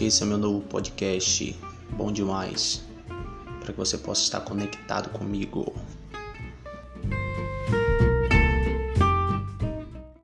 Esse é meu novo podcast, bom demais, para que você possa estar conectado comigo.